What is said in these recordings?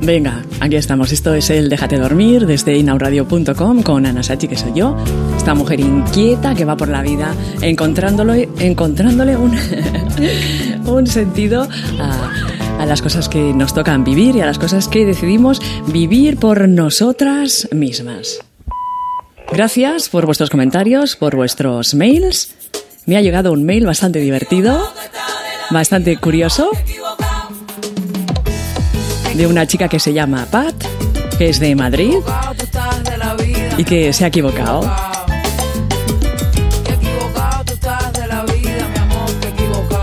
Venga, aquí estamos. Esto es el Déjate dormir desde inauradio.com con Ana Sachi, que soy yo. Esta mujer inquieta que va por la vida encontrándole, encontrándole un, un sentido a, a las cosas que nos tocan vivir y a las cosas que decidimos vivir por nosotras mismas. Gracias por vuestros comentarios, por vuestros mails. Me ha llegado un mail bastante divertido, bastante curioso de una chica que se llama Pat, que es de Madrid y que se ha equivocado.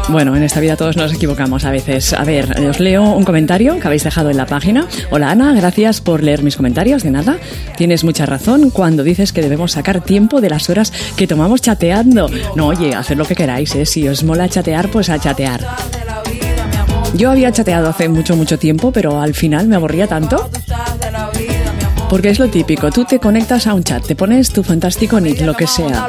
Bueno, en esta vida todos nos equivocamos a veces. A ver, os leo un comentario que habéis dejado en la página. Hola Ana, gracias por leer mis comentarios. De nada, tienes mucha razón cuando dices que debemos sacar tiempo de las horas que tomamos chateando. No, oye, haced lo que queráis, ¿eh? Si os mola chatear, pues a chatear. Yo había chateado hace mucho, mucho tiempo, pero al final me aburría tanto. Porque es lo típico, tú te conectas a un chat, te pones tu fantástico nick, lo que sea.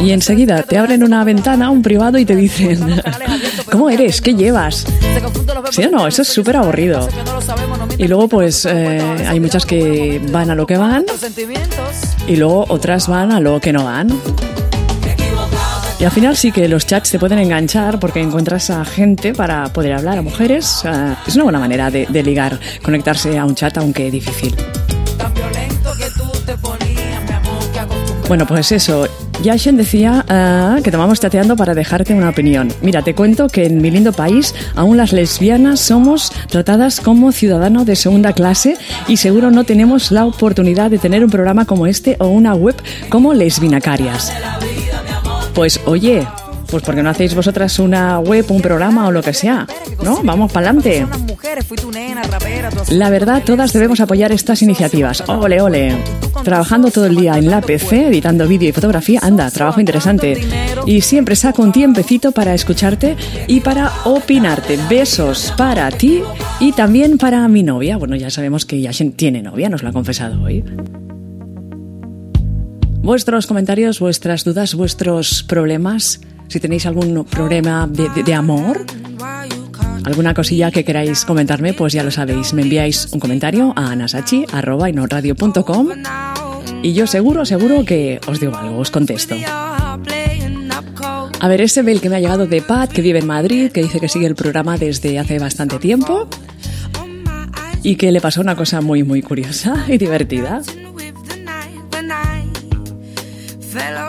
Y enseguida te abren una ventana, un privado y te dicen, ¿cómo eres? ¿Qué llevas? ¿Sí o no? Eso es súper aburrido. Y luego pues eh, hay muchas que van a lo que van y luego otras van a lo que no van. Al final sí que los chats te pueden enganchar porque encuentras a gente para poder hablar, a mujeres. Uh, es una buena manera de, de, ligar, conectarse a un chat, aunque difícil. Bueno, pues eso. Yashen decía uh, que tomamos chateando para dejarte una opinión. Mira, te cuento que en mi lindo país aún las lesbianas somos tratadas como ciudadano de segunda clase y seguro no tenemos la oportunidad de tener un programa como este o una web como Lesbinacarias. Pues oye, pues porque no hacéis vosotras una web, un programa o lo que sea, ¿no? Vamos para adelante. La verdad, todas debemos apoyar estas iniciativas. Ole, ole. Trabajando todo el día en la PC, editando vídeo y fotografía, anda, trabajo interesante. Y siempre saco un tiempecito para escucharte y para opinarte. Besos para ti y también para mi novia. Bueno, ya sabemos que Yashin tiene novia, nos lo ha confesado hoy vuestros comentarios, vuestras dudas, vuestros problemas. Si tenéis algún problema de, amor, alguna cosilla que queráis comentarme, pues ya lo sabéis. Me enviáis un comentario a anasachi.com y yo seguro, seguro que os digo algo, os contesto. A ver, ese mail que me ha llegado de Pat, que vive en Madrid, que dice que sigue el programa desde hace bastante tiempo y que le pasó una cosa muy, muy curiosa y divertida.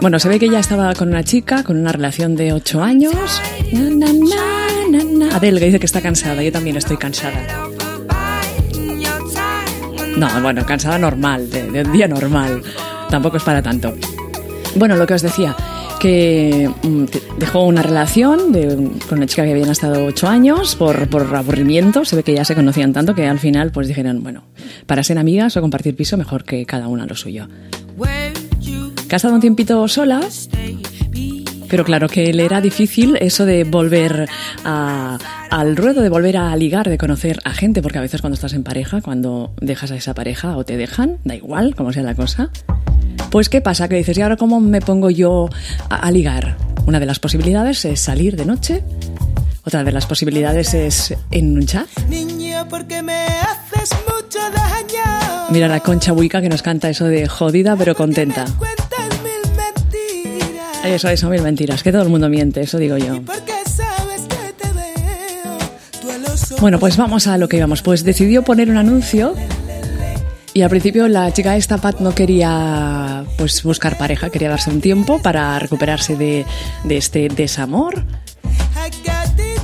Bueno, se ve que ella estaba con una chica, con una relación de 8 años. Na, dice que está cansada. Yo también estoy cansada. No, bueno, cansada normal, de, un día normal. Tampoco es para tanto. Bueno, lo que os decía, que mm, dejó una relación con una chica que habían estado 8 años por, por aburrimiento. Se ve que ya se conocían tanto que al final pues dijeron, bueno, para ser amigas o compartir piso, mejor que cada una lo suyo que ha estado un tiempito sola, pero claro que le era difícil eso de volver a, al ruedo, de volver a ligar, de conocer a gente, porque a veces cuando estás en pareja, cuando dejas a esa pareja o te dejan, da igual como sea la cosa, pues ¿qué pasa? Que dices, ¿y ahora cómo me pongo yo a, a ligar? Una de las posibilidades es salir de noche, otra de las posibilidades es en un chat. Niño, porque me haces mucho daño. Mira la concha buica que nos canta eso de jodida pero contenta. Eso, eso, mil mentiras, que todo el mundo miente, eso digo yo. Bueno, pues vamos a lo que íbamos. Pues decidió poner un anuncio y al principio la chica esta, Pat, no quería pues buscar pareja, quería darse un tiempo para recuperarse de, de este desamor.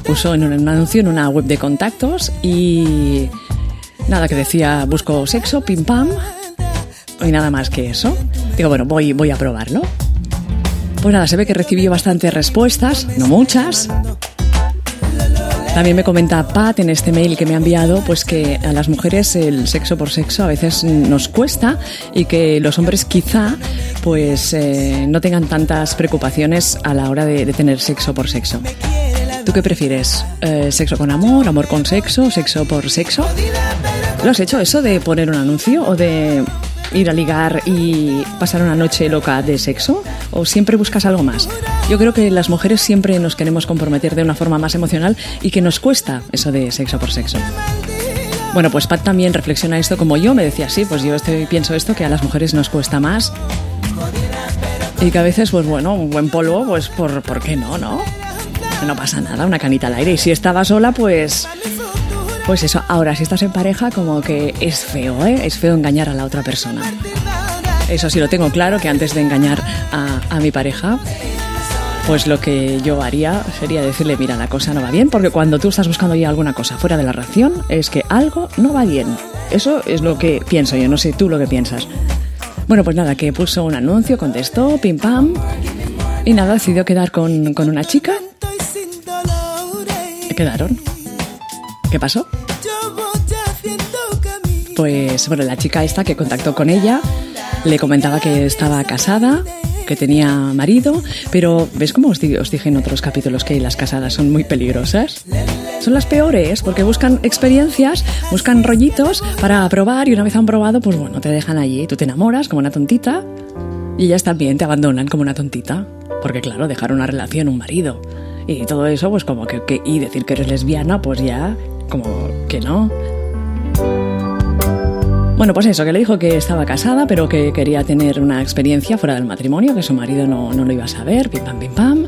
Puso en un, un anuncio en una web de contactos y nada que decía busco sexo, pim pam, y nada más que eso. Digo, bueno, voy, voy a probarlo. Pues nada, se ve que recibió bastantes respuestas, no muchas. También me comenta Pat en este mail que me ha enviado, pues que a las mujeres el sexo por sexo a veces nos cuesta y que los hombres quizá pues eh, no tengan tantas preocupaciones a la hora de, tener sexo por sexo. ¿Tú qué prefieres? Eh, ¿Sexo con amor, amor con sexo, sexo por sexo? ¿Lo has hecho eso de poner un anuncio o de ir a ligar y pasar una noche loca de sexo? ¿O siempre buscas algo más? Yo creo que las mujeres siempre nos queremos comprometer de una forma más emocional y que nos cuesta eso de sexo por sexo. Bueno, pues Pat también reflexiona esto como yo, me decía, sí, pues yo estoy, pienso esto, que a las mujeres nos cuesta más. Y que a veces, pues bueno, un buen polvo, pues por, ¿por qué no, no? No pasa nada, una canita al aire. Y si estaba sola, pues... Pues eso, ahora si estás en pareja, como que es feo, ¿eh? Es feo engañar a la otra persona. Eso sí lo tengo claro, que antes de engañar a, a mi pareja, pues lo que yo haría sería decirle, mira, la cosa no va bien, porque cuando tú estás buscando ya alguna cosa fuera de la ración, es que algo no va bien. Eso es lo que pienso yo, no sé tú lo que piensas. Bueno, pues nada, que puso un anuncio, contestó, pim pam, y nada, decidió quedar con, con una chica. Quedaron. ¿Qué pasó? Pues bueno, la chica esta que contactó con ella le comentaba que estaba casada, que tenía marido, pero ¿ves cómo os, di- os dije en otros capítulos que las casadas son muy peligrosas? Son las peores porque buscan experiencias, buscan rollitos para probar y una vez han probado, pues bueno, te dejan allí, tú te enamoras como una tontita y ellas también te abandonan como una tontita. Porque claro, dejar una relación, un marido y todo eso, pues como que, que- y decir que eres lesbiana, pues ya como que no. Bueno, pues eso, que le dijo que estaba casada, pero que quería tener una experiencia fuera del matrimonio, que su marido no, no lo iba a saber, pim pam, pim pam.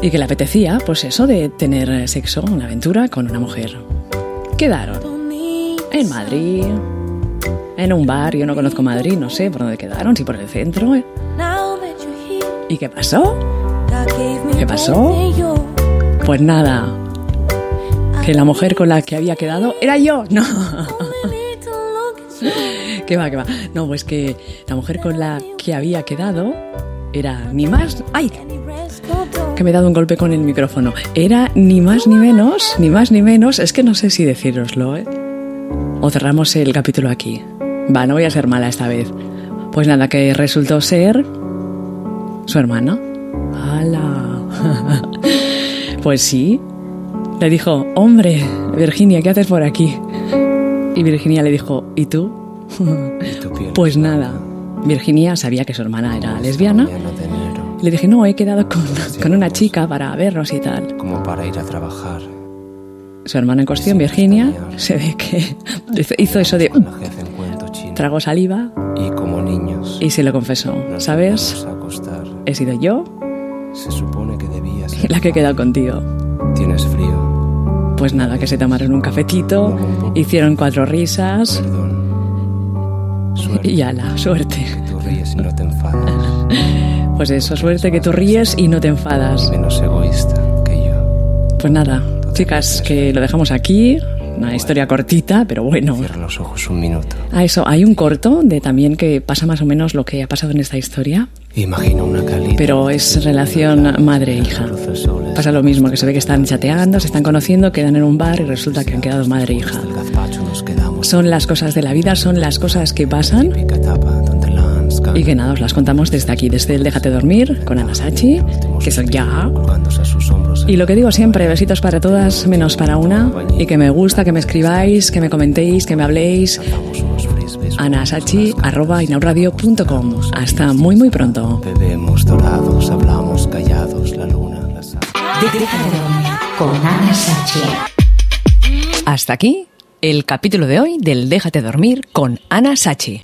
Y que le apetecía, pues eso, de tener sexo, una aventura con una mujer. Quedaron en Madrid, en un bar, yo no conozco Madrid, no sé por dónde quedaron, si por el centro. ¿eh? ¿Y qué pasó? ¿Qué pasó? Pues nada, que la mujer con la que había quedado era yo, no. ¿Qué va, qué va? No, pues que la mujer con la que había quedado era ni más... ¡Ay! Que me he dado un golpe con el micrófono. Era ni más ni menos, ni más ni menos, es que no sé si decíroslo, ¿eh? O cerramos el capítulo aquí. Va, no voy a ser mala esta vez. Pues nada, que resultó ser su hermana. ¡Hala! pues sí. Le dijo, hombre, Virginia, ¿qué haces por aquí? Y Virginia le dijo, ¿y tú? Pues nada. Virginia sabía que su hermana era lesbiana. De enero, Le dije, no, he quedado con, con una chica para vernos y tal. como para ir a trabajar. Su hermana en cuestión, Virginia, se ve que hizo- eso de... Tragó saliva Y como niños, y se lo confesó. ¿Sabes? He sido yo Se supone que debía ser. la que he quedado contigo. Tienes frío. Pues nada, que se tomaron un cafetito, hicieron cuatro risas Perdón. Suerte. y ala, suerte. Tú ríes y no te enfadas. Pues eso, suerte que tú ríes y no te enfadas. Menos egoísta que yo. Pues nada, chicas, que lo dejamos aquí. Una historia cortita, pero bueno. Cierra los ojos un minuto. A eso, hay un corto de también que pasa más o menos lo que ha pasado en esta historia, Imagina una calidad. pero es relación madre-hija. Pasa lo mismo, que se ve que están chateando, se están conociendo, quedan en un bar y resulta que han quedado madre-hija. Son las cosas de la vida, son las cosas que pasan y que nada, os las contamos desde aquí, desde el Déjate Dormir con Ana Sachi, que soy ya. Y lo que digo siempre, besitos para todas, menos para una, y que me gusta que me escribáis, que me comentéis, que me habléis. Anasachi.inauradio.com. Hasta muy muy pronto. Bebemos dorados, hablamos callados, la luna, Déjate dormir con Ana Sachi. Hasta aquí el capítulo de hoy del Déjate Dormir con Ana Sachi.